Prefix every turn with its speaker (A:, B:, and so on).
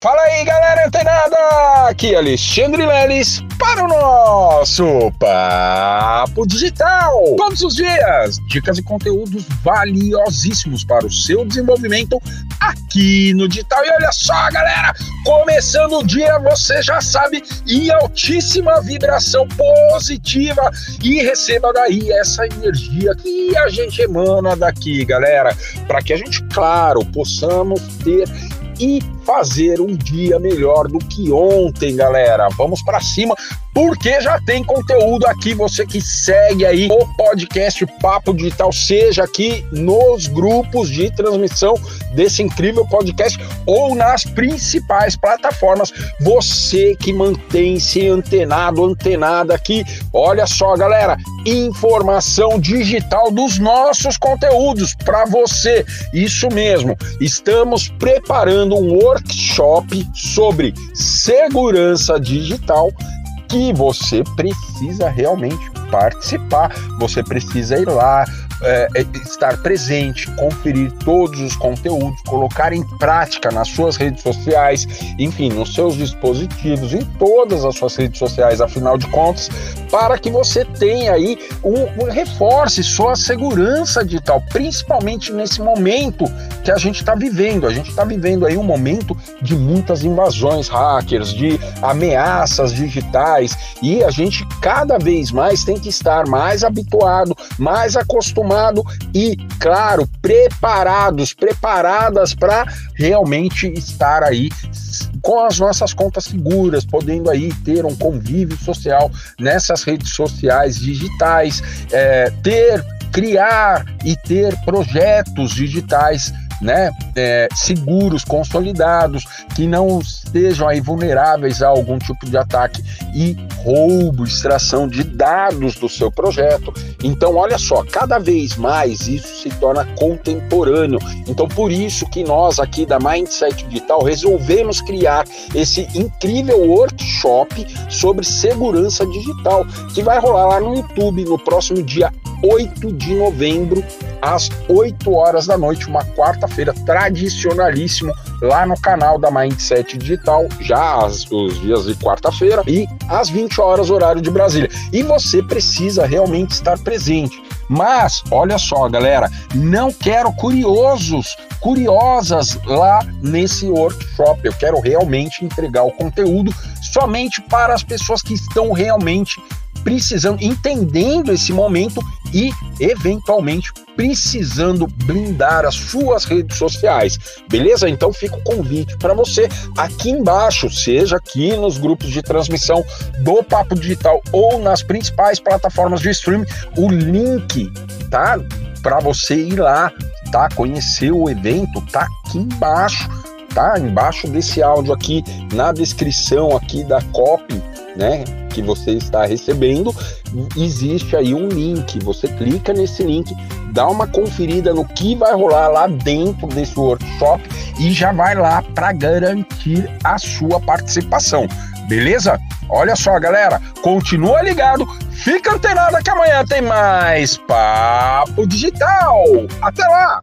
A: Fala aí, galera antenada! Aqui Alexandre Leles para o nosso Papo Digital. Todos os dias, dicas e conteúdos valiosíssimos para o seu desenvolvimento aqui no digital. E olha só, galera, começando o dia, você já sabe, em altíssima vibração positiva e receba daí essa energia que a gente emana daqui, galera, para que a gente, claro, possamos ter e fazer um dia melhor do que ontem, galera. Vamos para cima, porque já tem conteúdo aqui. Você que segue aí o podcast Papo Digital, seja aqui nos grupos de transmissão desse incrível podcast ou nas principais plataformas. Você que mantém-se antenado, antenada aqui. Olha só, galera, informação digital dos nossos conteúdos para você. Isso mesmo. Estamos preparando um workshop sobre segurança digital que você precisa realmente participar, você precisa ir lá, é, é, estar presente, conferir todos os conteúdos, colocar em prática nas suas redes sociais, enfim, nos seus dispositivos, em todas as suas redes sociais, afinal de contas, para que você tenha aí um, um reforce sua segurança digital, principalmente nesse momento que a gente está vivendo. A gente está vivendo aí um momento de muitas invasões hackers, de ameaças digitais, e a gente cada vez mais tem que estar mais habituado, mais acostumado e, claro, preparados, preparadas para realmente estar aí com as nossas contas seguras, podendo aí ter um convívio social nessas redes sociais digitais, é, ter, criar e ter projetos digitais né, é, seguros, consolidados, que não estejam aí vulneráveis a algum tipo de ataque e roubo, extração de dados do seu projeto. Então, olha só, cada vez mais isso se torna contemporâneo. Então, por isso que nós aqui da Mindset Digital resolvemos criar esse incrível workshop sobre segurança digital, que vai rolar lá no YouTube no próximo dia 8 de novembro, às 8 horas da noite, uma quarta-feira tradicionalíssimo lá no canal da Mindset Digital, já os dias de quarta-feira e às 20 horas horário de Brasília. E você precisa realmente estar presente. Mas, olha só, galera, não quero curiosos, curiosas lá nesse workshop. Eu quero realmente entregar o conteúdo somente para as pessoas que estão realmente precisando, entendendo esse momento e, eventualmente, precisando blindar as suas redes sociais. Beleza? Então fica o convite para você aqui embaixo, seja aqui nos grupos de transmissão do Papo Digital ou nas principais plataformas de streaming, o link, tá? Para você ir lá, tá? Conhecer o evento, tá aqui embaixo, tá? Embaixo desse áudio aqui, na descrição aqui da copy, né? Que você está recebendo, existe aí um link. Você clica nesse link, dá uma conferida no que vai rolar lá dentro desse workshop e já vai lá para garantir a sua participação. Beleza? Olha só, galera, continua ligado, fica antenado que amanhã tem mais Papo Digital. Até lá!